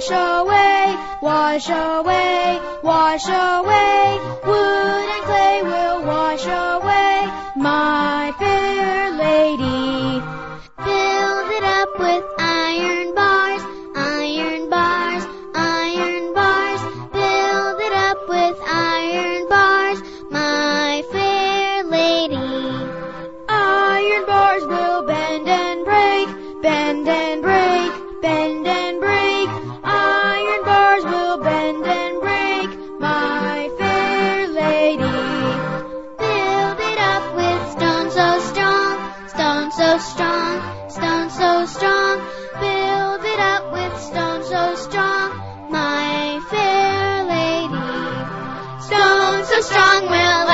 wash away, wash away, wash away. Wood and clay will wash away my so strong, stone so strong. Build it up with stone so strong, my fair lady. Stone so strong will